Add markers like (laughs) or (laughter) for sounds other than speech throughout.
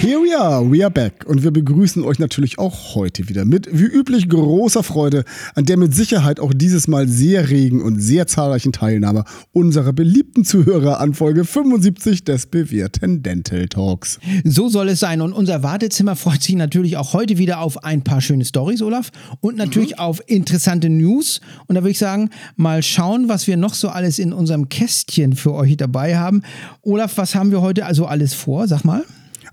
Here we are, we are back und wir begrüßen euch natürlich auch heute wieder mit, wie üblich, großer Freude an der mit Sicherheit auch dieses Mal sehr regen und sehr zahlreichen Teilnahme unserer beliebten Zuhörer an Folge 75 des bewährten Dental Talks. So soll es sein und unser Wartezimmer freut sich natürlich auch heute wieder auf ein paar schöne Stories, Olaf, und natürlich mhm. auf interessante News und da würde ich sagen, mal schauen, was wir noch so alles in unserem Kästchen für euch dabei haben. Olaf, was haben wir heute also alles vor? Sag mal.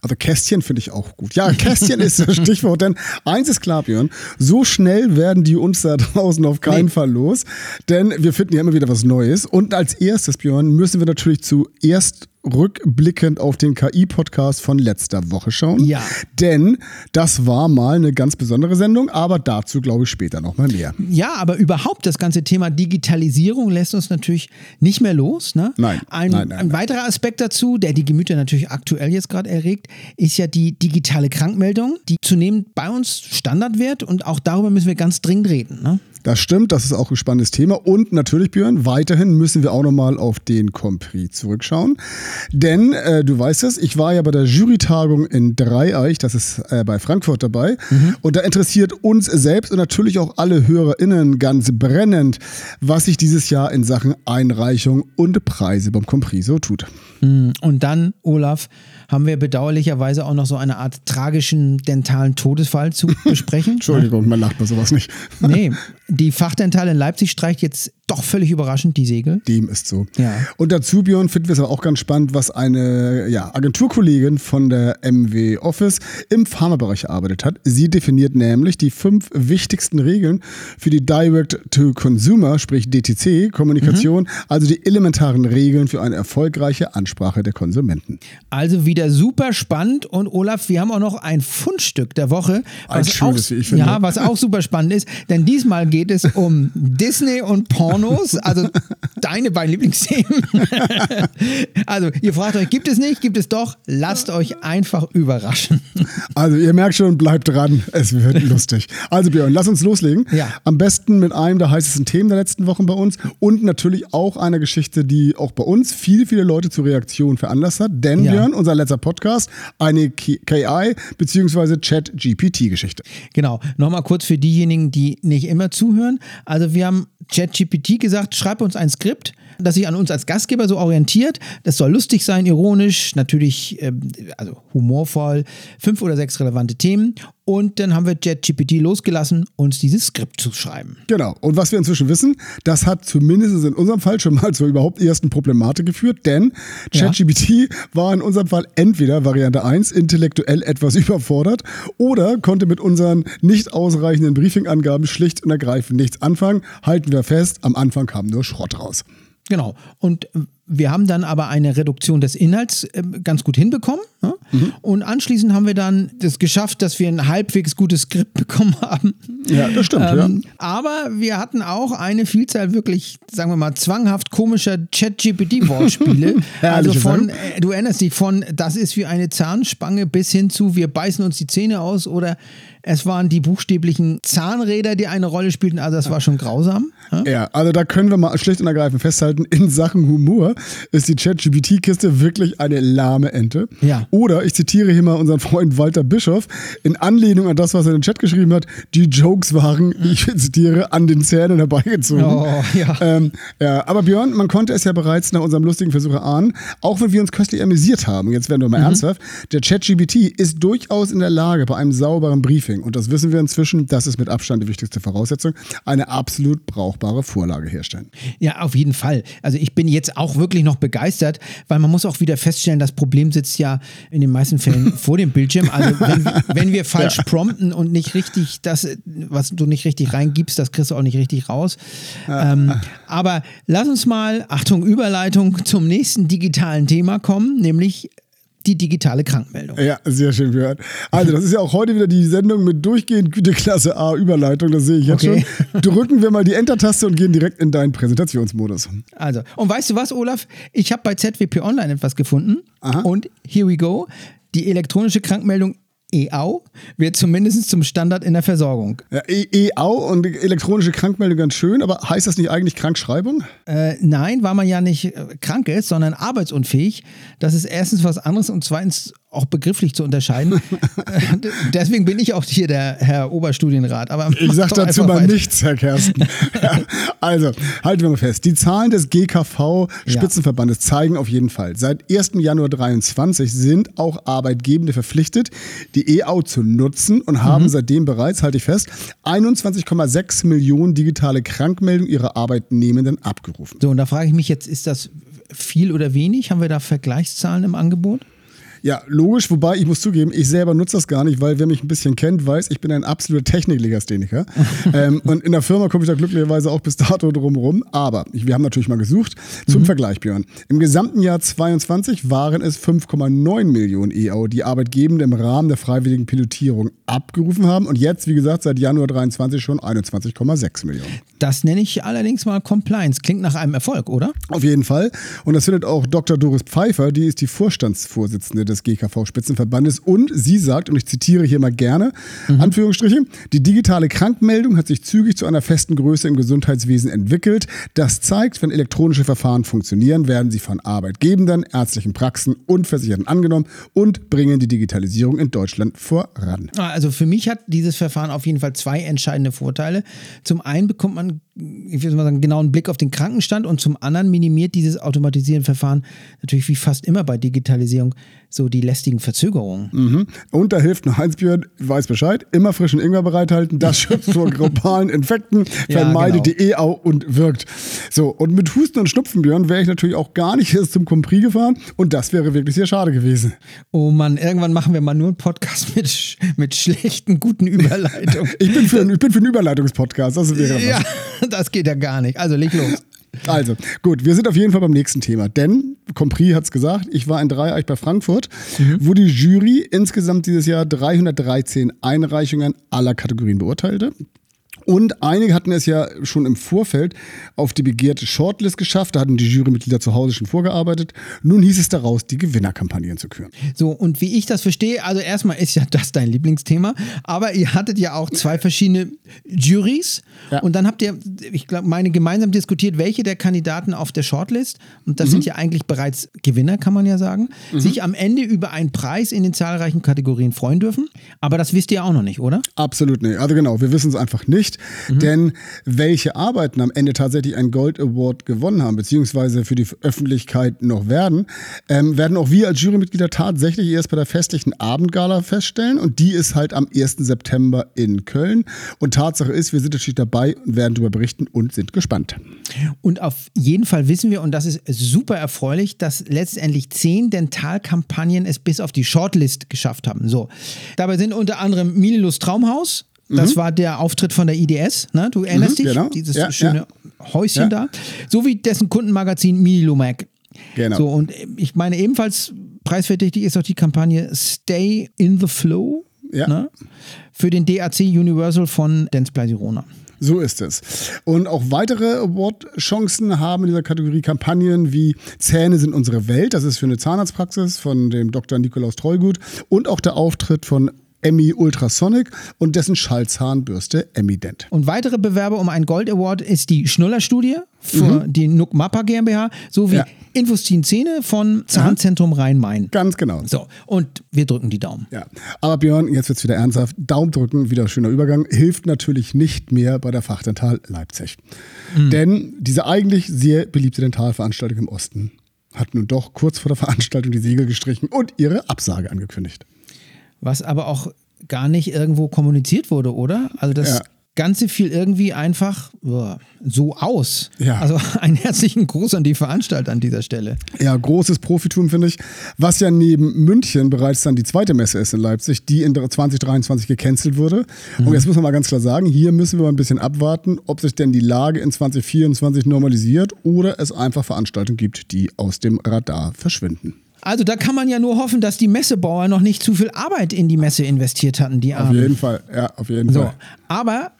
Also Kästchen finde ich auch gut. Ja, Kästchen ist das (laughs) Stichwort, denn eins ist klar, Björn, so schnell werden die uns da draußen auf keinen nee. Fall los, denn wir finden ja immer wieder was Neues. Und als erstes, Björn, müssen wir natürlich zuerst rückblickend auf den KI-Podcast von letzter Woche schauen. Ja. Denn das war mal eine ganz besondere Sendung, aber dazu glaube ich später nochmal mehr. Ja, aber überhaupt das ganze Thema Digitalisierung lässt uns natürlich nicht mehr los. Ne? Nein, ein, nein, nein, ein weiterer Aspekt dazu, der die Gemüter natürlich aktuell jetzt gerade erregt, ist ja die digitale Krankmeldung, die zunehmend bei uns Standard wird und auch darüber müssen wir ganz dringend reden. Ne? Das stimmt, das ist auch ein spannendes Thema. Und natürlich, Björn, weiterhin müssen wir auch nochmal auf den Compris zurückschauen. Denn, äh, du weißt es, ich war ja bei der Jurytagung in Dreieich, das ist äh, bei Frankfurt dabei. Mhm. Und da interessiert uns selbst und natürlich auch alle HörerInnen ganz brennend, was sich dieses Jahr in Sachen Einreichung und Preise beim Compris so tut. Mhm. Und dann, Olaf, haben wir bedauerlicherweise auch noch so eine Art tragischen dentalen Todesfall zu (laughs) besprechen. Entschuldigung, man lacht bei sowas nicht. nee, die Fachdental in Leipzig streicht jetzt doch völlig überraschend die Segel. Dem ist so. Ja. Und dazu, Björn, finden wir es aber auch ganz spannend, was eine ja, Agenturkollegin von der MW Office im Pharmabereich erarbeitet hat. Sie definiert nämlich die fünf wichtigsten Regeln für die Direct-to-Consumer, sprich DTC-Kommunikation, mhm. also die elementaren Regeln für eine erfolgreiche Ansprache der Konsumenten. Also wieder super spannend und Olaf, wir haben auch noch ein Fundstück der Woche, was, schönes, auch, wie ich finde. Ja, was auch super spannend ist, denn diesmal geht es um Disney und Porn. Pornos, also deine beiden Lieblingsthemen. (laughs) also ihr fragt euch, gibt es nicht, gibt es doch, lasst euch einfach überraschen. Also ihr merkt schon, bleibt dran, es wird lustig. Also Björn, lass uns loslegen. Ja. Am besten mit einem der heißesten Themen der letzten Wochen bei uns und natürlich auch einer Geschichte, die auch bei uns viele, viele Leute zur Reaktion veranlasst hat. Denn ja. Björn, unser letzter Podcast, eine KI bzw. Chat-GPT-Geschichte. Genau, nochmal kurz für diejenigen, die nicht immer zuhören. Also wir haben ChatGPT gesagt, schreib uns ein Skript, das sich an uns als Gastgeber so orientiert. Das soll lustig sein, ironisch, natürlich äh, also humorvoll, fünf oder sechs relevante Themen. Und dann haben wir ChatGPT losgelassen, uns dieses Skript zu schreiben. Genau. Und was wir inzwischen wissen, das hat zumindest in unserem Fall schon mal zur überhaupt ersten Problematik geführt, denn ChatGPT ja. war in unserem Fall entweder Variante 1 intellektuell etwas überfordert oder konnte mit unseren nicht ausreichenden Briefingangaben schlicht und ergreifend nichts anfangen. Halten wir fest, am Anfang kam nur Schrott raus. Genau. Und wir haben dann aber eine Reduktion des Inhalts äh, ganz gut hinbekommen. Ne? Mhm. Und anschließend haben wir dann das geschafft, dass wir ein halbwegs gutes Skript (laughs) bekommen haben. Ja, das stimmt. Ähm, ja. Aber wir hatten auch eine Vielzahl wirklich, sagen wir mal, zwanghaft komischer Chat-GPT-Wortspiele. (laughs) also von, äh, du erinnerst dich, von das ist wie eine Zahnspange bis hin zu wir beißen uns die Zähne aus oder es waren die buchstäblichen Zahnräder, die eine Rolle spielten. Also das war schon grausam. Ja, ja also da können wir mal schlicht und ergreifend festhalten, in Sachen Humor ist die ChatGPT-Kiste wirklich eine lahme Ente. Ja. Oder ich zitiere hier mal unseren Freund Walter Bischoff, in Anlehnung an das, was er in den Chat geschrieben hat, die Jokes waren, (laughs) ich zitiere, an den Zähnen herbeigezogen. Oh, ja. Ähm, ja. Aber Björn, man konnte es ja bereits nach unserem lustigen Versuch erahnen, auch wenn wir uns köstlich amüsiert haben, jetzt werden wir mal mhm. ernsthaft, der ChatGPT ist durchaus in der Lage, bei einem sauberen Briefing, und das wissen wir inzwischen, das ist mit Abstand die wichtigste Voraussetzung, eine absolut brauchbare Vorlage herstellen. Ja, auf jeden Fall. Also ich bin jetzt auch wirklich noch begeistert, weil man muss auch wieder feststellen, das Problem sitzt ja in den meisten Fällen (laughs) vor dem Bildschirm. Also wenn, wenn wir falsch ja. prompten und nicht richtig das, was du nicht richtig reingibst, das kriegst du auch nicht richtig raus. Ja. Ähm, aber lass uns mal, Achtung, Überleitung zum nächsten digitalen Thema kommen, nämlich die digitale Krankmeldung. Ja, sehr schön gehört. Also, das ist ja auch heute wieder die Sendung mit durchgehend Güteklasse A Überleitung, das sehe ich jetzt okay. schon. Drücken wir mal die Enter-Taste und gehen direkt in deinen Präsentationsmodus. Also, und weißt du was, Olaf? Ich habe bei ZWP Online etwas gefunden Aha. und here we go. Die elektronische Krankmeldung EAU wird zumindest zum Standard in der Versorgung. Ja, E- EAU und elektronische Krankmeldung ganz schön, aber heißt das nicht eigentlich Krankschreibung? Äh, nein, weil man ja nicht äh, krank ist, sondern arbeitsunfähig. Das ist erstens was anderes und zweitens auch begrifflich zu unterscheiden. (laughs) Äh, Deswegen bin ich auch hier der Herr Oberstudienrat. Aber Ich mach sag doch dazu mal weiter. nichts, Herr Kersten. ja, (laughs) also, halten wir mal fest. Die Zahlen des GKV Spitzenverbandes zeigen auf jeden Fall, seit 1. Januar 23 sind auch Arbeitgebende verpflichtet, die EAU zu nutzen und haben seitdem bereits, halte ich fest, 21,6 Millionen digitale Krankmeldungen ihrer Arbeitnehmenden abgerufen. So, und da frage ich mich jetzt, ist das viel oder wenig? Haben wir da Vergleichszahlen im Angebot? Ja, logisch, wobei ich muss zugeben, ich selber nutze das gar nicht, weil wer mich ein bisschen kennt, weiß, ich bin ein absoluter Techniklegastheniker. (laughs) ähm, und in der Firma komme ich da glücklicherweise auch bis dato drum rum. Aber ich, wir haben natürlich mal gesucht. Zum Vergleich, Björn. Im gesamten Jahr 22 waren es 5,9 Millionen EAU, die Arbeitgebende im Rahmen der freiwilligen Pilotierung abgerufen haben. Und jetzt, wie gesagt, seit Januar 23 schon 21,6 Millionen. Das nenne ich allerdings mal Compliance. Klingt nach einem Erfolg, oder? Auf jeden Fall. Und das findet auch Dr. Doris Pfeiffer, die ist die Vorstandsvorsitzende des GKV-Spitzenverbandes. Und sie sagt, und ich zitiere hier mal gerne, Anführungsstriche, die digitale Krankmeldung hat sich zügig zu einer festen Größe im Gesundheitswesen entwickelt. Das zeigt, wenn elektronische Verfahren funktionieren, werden sie von Arbeitgebenden, ärztlichen Praxen und Versicherten angenommen und bringen die Digitalisierung in Deutschland voran. Also für mich hat dieses Verfahren auf jeden Fall zwei entscheidende Vorteile. Zum einen bekommt man, ich will mal sagen, genau einen Blick auf den Krankenstand und zum anderen minimiert dieses automatisierende Verfahren natürlich wie fast immer bei Digitalisierung so die lästigen Verzögerungen. Mhm. Und da hilft nur Heinz Björn, weiß Bescheid, immer frischen Ingwer bereithalten, das (laughs) schützt vor globalen Infekten, Ja, vermeidet genau. die EAU und wirkt. So, und mit Husten und Schnupfen, Björn, wäre ich natürlich auch gar nicht erst (laughs) zum Compris gefahren und das wäre wirklich sehr schade gewesen. Oh Mann, irgendwann machen wir mal nur einen Podcast mit, mit schlechten, guten Überleitungen. (laughs) Ich bin für, ich bin für einen Überleitungspodcast, das wäre ja, was. das geht ja gar nicht. Also leg los. Also, gut, wir sind auf jeden Fall beim nächsten Thema, denn Compris hat es gesagt, ich war in Dreieich bei Frankfurt, wo die Jury insgesamt dieses Jahr 313 Einreichungen aller Kategorien beurteilte. Und einige hatten es ja schon im Vorfeld auf die begehrte Shortlist geschafft. Da hatten die Jurymitglieder zu Hause schon vorgearbeitet. Nun hieß es daraus, die Gewinnerkampagnen zu küren. So, und wie ich das verstehe, also erstmal ist ja das dein Lieblingsthema, aber ihr hattet ja auch zwei verschiedene Juries Ja. und dann habt ihr, ich glaube, meine gemeinsam diskutiert, welche der Kandidaten auf der Shortlist, und das sind ja eigentlich bereits Gewinner, kann man ja sagen, sich am Ende über einen Preis in den zahlreichen Kategorien freuen dürfen. Aber das wisst ihr auch noch nicht, oder? Absolut nicht. Also genau, wir wissen es einfach nicht, denn welche Arbeiten am Ende tatsächlich einen Gold Award gewonnen haben, beziehungsweise für die Öffentlichkeit noch werden, ähm, werden auch wir als Jurymitglieder tatsächlich erst bei der festlichen Abendgala feststellen und die ist halt am 1. September in Köln. Und Tatsache ist, wir sind natürlich dabei und werden darüber berichten und sind gespannt. Und auf jeden Fall wissen wir, und das ist super erfreulich, dass letztendlich zehn Dentalkampagnen es bis auf die Shortlist geschafft haben. So. Dabei sind unter anderem Mililus Traumhaus. Das war der Auftritt von der IDS, ne? Du erinnerst Mhm, dich? genau. Dieses Ja, schöne Häuschen Ja. da. Sowie dessen Kundenmagazin Mililumac. Genau. So, und ich meine, ebenfalls preisverdächtig ist auch die Kampagne Stay in the Flow Ja. ne? für den DAC Universal von Dentsply Sirona. So ist es. Und auch weitere Award-Chancen haben in dieser Kategorie Kampagnen wie Zähne sind unsere Welt. Das ist für eine Zahnarztpraxis von dem Dr. Nikolaus Treugut. Und auch der Auftritt von Emmy Ultrasonic und dessen Schallzahnbürste Emident. Und weitere Bewerber um einen Gold Award ist die Schnuller-Studie für die Nuck Mappa GmbH sowie Ja. Infostin Zähne von Zahnzentrum Rhein-Main. Ganz genau. So, und wir drücken die Daumen. Ja. Aber Björn, jetzt wird's wieder ernsthaft. Daumen drücken, wieder schöner Übergang, hilft natürlich nicht mehr bei der Fachdental Leipzig. Denn diese eigentlich sehr beliebte Dentalveranstaltung im Osten hat nun doch kurz vor der Veranstaltung die Segel gestrichen und ihre Absage angekündigt. Was aber auch gar nicht irgendwo kommuniziert wurde, oder? Also das Ja. Ganze fiel irgendwie einfach so aus. Ja. Also (laughs) einen herzlichen Gruß an die Veranstalter an dieser Stelle. Ja, großes Profitum, finde ich. Was ja neben München bereits dann die zweite Messe ist in Leipzig, die in 2023 gecancelt wurde. Und jetzt muss man mal ganz klar sagen, hier müssen wir mal ein bisschen abwarten, ob sich denn die Lage in 2024 normalisiert oder es einfach Veranstaltungen gibt, die aus dem Radar verschwinden. Also da kann man ja nur hoffen, dass die Messebauer noch nicht zu viel Arbeit in die Messe investiert hatten, die Auf Armen. jeden Fall, ja, auf jeden So, Fall. aber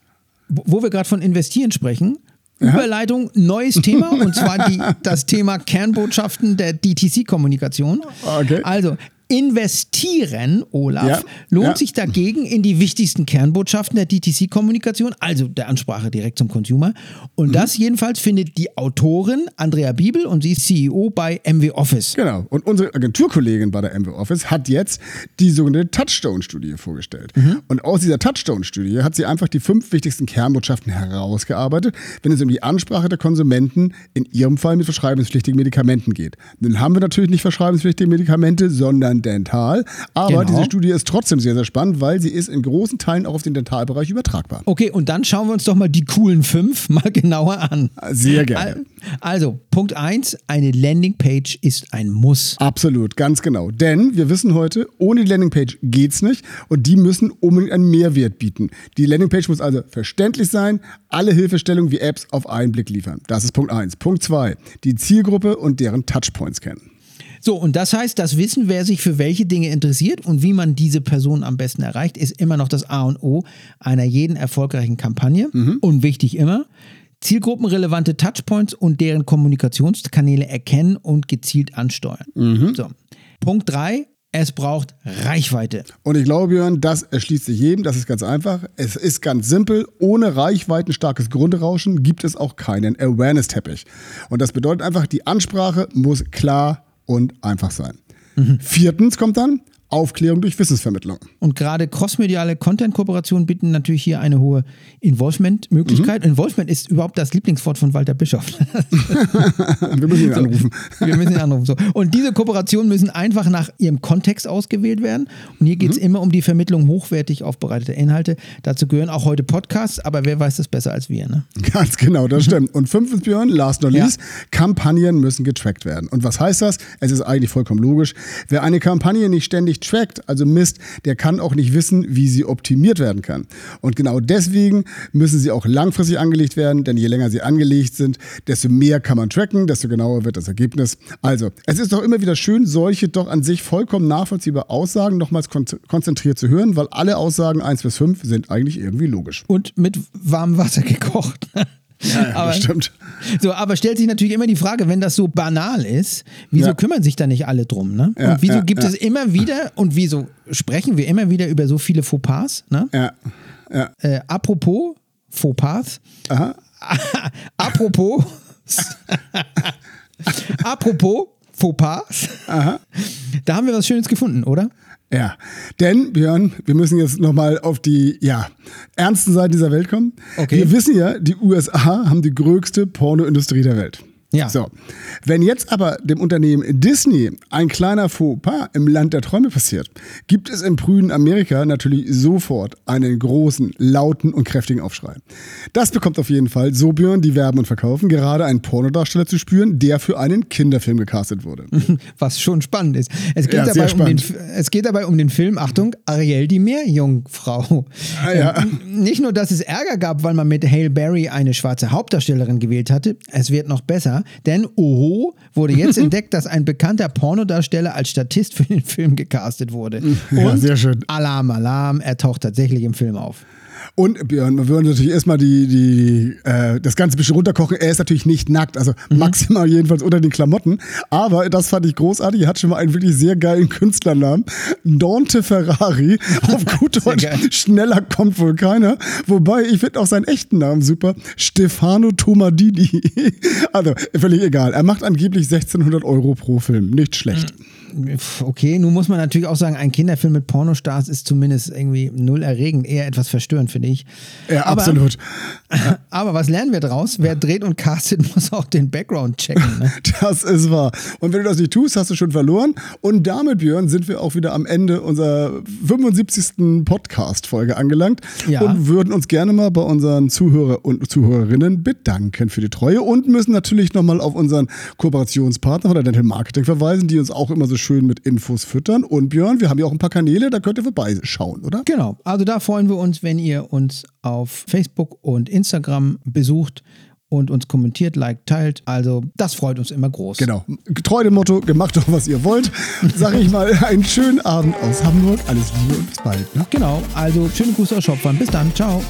wo wir gerade von investieren sprechen, Überleitung, neues Thema und zwar die, (laughs) das Thema Kernbotschaften der DTC-Kommunikation. Okay. Also, investieren, Olaf, Ja, lohnt ja. sich dagegen in die wichtigsten Kernbotschaften der DTC-Kommunikation, also der Ansprache direkt zum Consumer. Und Mhm. das jedenfalls findet die Autorin Andrea Biebel und sie ist CEO bei MW Office. Genau. Und unsere Agenturkollegin bei der MW Office hat jetzt die sogenannte Touchstone-Studie vorgestellt. Und aus dieser Touchstone-Studie hat sie einfach die fünf wichtigsten Kernbotschaften herausgearbeitet, wenn es um die Ansprache der Konsumenten in ihrem Fall mit verschreibungspflichtigen Medikamenten geht. Nun haben wir natürlich nicht verschreibungspflichtige Medikamente, sondern dental. Aber Genau. diese Studie ist trotzdem sehr, sehr spannend, weil sie ist in großen Teilen auch auf den Dentalbereich übertragbar. Okay, und dann schauen wir uns doch mal die coolen fünf (laughs) mal genauer an. Sehr gerne. Al- Also, Punkt eins: eine Landingpage ist ein Muss. Absolut, ganz genau. Denn wir wissen heute, ohne die Landingpage geht's nicht und die müssen unbedingt einen Mehrwert bieten. Die Landingpage muss also verständlich sein, alle Hilfestellungen wie Apps auf einen Blick liefern. Das ist Punkt eins. Punkt zwei: die Zielgruppe und deren Touchpoints kennen. So, und das heißt, das Wissen, wer sich für welche Dinge interessiert und wie man diese Person am besten erreicht, ist immer noch das A und O einer jeden erfolgreichen Kampagne. Und wichtig immer, zielgruppenrelevante Touchpoints und deren Kommunikationskanäle erkennen und gezielt ansteuern. So. Punkt drei: es braucht Reichweite. Und ich glaube, Björn, das erschließt sich jedem. Das ist ganz einfach. Es ist ganz simpel. Ohne reichweitenstarkes Grundrauschen gibt es auch keinen Awareness-Teppich. Und das bedeutet einfach, die Ansprache muss klar und einfach sein. Viertens kommt dann Aufklärung durch Wissensvermittlung. Und gerade crossmediale Content-Kooperationen bieten natürlich hier eine hohe Involvement-Möglichkeit. Involvement ist überhaupt das Lieblingswort von Walter Bischof. (laughs) (laughs) Wir müssen ihn anrufen. Wir müssen ihn anrufen. So. Und diese Kooperationen müssen einfach nach ihrem Kontext ausgewählt werden. Und hier geht es immer um die Vermittlung hochwertig aufbereiteter Inhalte. Dazu gehören auch heute Podcasts, aber wer weiß das besser als wir? Ne? Ganz genau, das stimmt. (laughs) Und fünftens, Björn, last not Ja. least, Kampagnen müssen getrackt werden. Und was heißt das? Es ist eigentlich vollkommen logisch. Wer eine Kampagne nicht ständig trackt, also misst, der kann auch nicht wissen, wie sie optimiert werden kann. Und genau deswegen müssen sie auch langfristig angelegt werden, denn je länger sie angelegt sind, desto mehr kann man tracken, desto genauer wird das Ergebnis. Also, es ist doch immer wieder schön, solche doch an sich vollkommen nachvollziehbare Aussagen nochmals kon konzentriert zu hören, weil alle Aussagen 1 bis 5 sind eigentlich irgendwie logisch. Und mit warmem Wasser gekocht. (laughs) aber, das stimmt. So, aber stellt sich natürlich immer die Frage, wenn das so banal ist, wieso Ja. kümmern sich da nicht alle drum? Ne? Ja, und wieso ja, gibt ja. es immer wieder und wieso sprechen wir immer wieder über so viele Fauxpas? Ne? Ja, ja. Äh, apropos Fauxpas, Aha. (laughs) apropos, (laughs) apropos Fauxpas, da haben wir was Schönes gefunden, oder? Ja, denn Björn, wir müssen jetzt nochmal auf die ja, ernsten Seiten dieser Welt kommen. Okay. Wir wissen ja, die USA haben die größte Pornoindustrie der Welt. Ja. So. Wenn jetzt aber dem Unternehmen Disney ein kleiner Fauxpas im Land der Träume passiert, gibt es im prüden Amerika natürlich sofort einen großen, lauten und kräftigen Aufschrei. Das bekommt auf jeden Fall so Björn, die werben und verkaufen, gerade einen Pornodarsteller zu spüren, der für einen Kinderfilm gecastet wurde. (laughs) Was schon spannend ist. Es geht, Ja, dabei, um den, es geht dabei um den Film, Achtung, Ariel die Meerjungfrau. Ah, ja. Ähm, nicht nur, dass es Ärger gab, weil man mit Hale Berry eine schwarze Hauptdarstellerin gewählt hatte, es wird noch besser, denn oho, wurde jetzt (laughs) entdeckt, dass ein bekannter Pornodarsteller als Statist für den Film gecastet wurde. Ja, Und sehr schön. Alarm, Alarm, er taucht tatsächlich im Film auf. Und Björn, wir würden natürlich erstmal die, die, äh, das Ganze ein bisschen runterkochen. Er ist natürlich nicht nackt, also Mhm. maximal jedenfalls unter den Klamotten. Aber das fand ich großartig. Er hat schon mal einen wirklich sehr geilen Künstlernamen. Dante Ferrari. (laughs) Auf gut Deutsch. Schneller kommt wohl keiner. Wobei, ich finde auch seinen echten Namen super. Stefano Tomadini. (laughs) Also, völlig egal. Er macht angeblich 1600 Euro pro Film. Nicht schlecht. Pff, Okay, nun muss man natürlich auch sagen, ein Kinderfilm mit Pornostars ist zumindest irgendwie null erregend, eher etwas verstörend, finde ich. Ja, Aber- absolut. (laughs) Aber was lernen wir daraus? Wer dreht und castet, (laughs) muss auch den Background checken. Ne? (laughs) Das ist wahr. Und wenn du das nicht tust, hast du schon verloren. Und damit, Björn, sind wir auch wieder am Ende unserer 75. Podcast-Folge angelangt Ja. und würden uns gerne mal bei unseren Zuhörer und Zuhörerinnen bedanken für die Treue und müssen natürlich nochmal auf unseren Kooperationspartner oder Dental Marketing verweisen, die uns auch immer so schön mit Infos füttern. Und Björn, wir haben ja auch ein paar Kanäle, da könnt ihr vorbeischauen, oder? Genau, also da freuen wir uns, wenn ihr uns auf Facebook und Instagram besucht und uns kommentiert, liked, teilt. Also das freut uns immer groß. Genau. Getreu dem Motto, gemacht doch, was ihr wollt. (laughs) Sag ich mal, einen schönen Abend aus Hamburg. Alles Liebe und bis bald. Ne? Genau, also schöne Grüße aus Schopfern. Bis dann, ciao.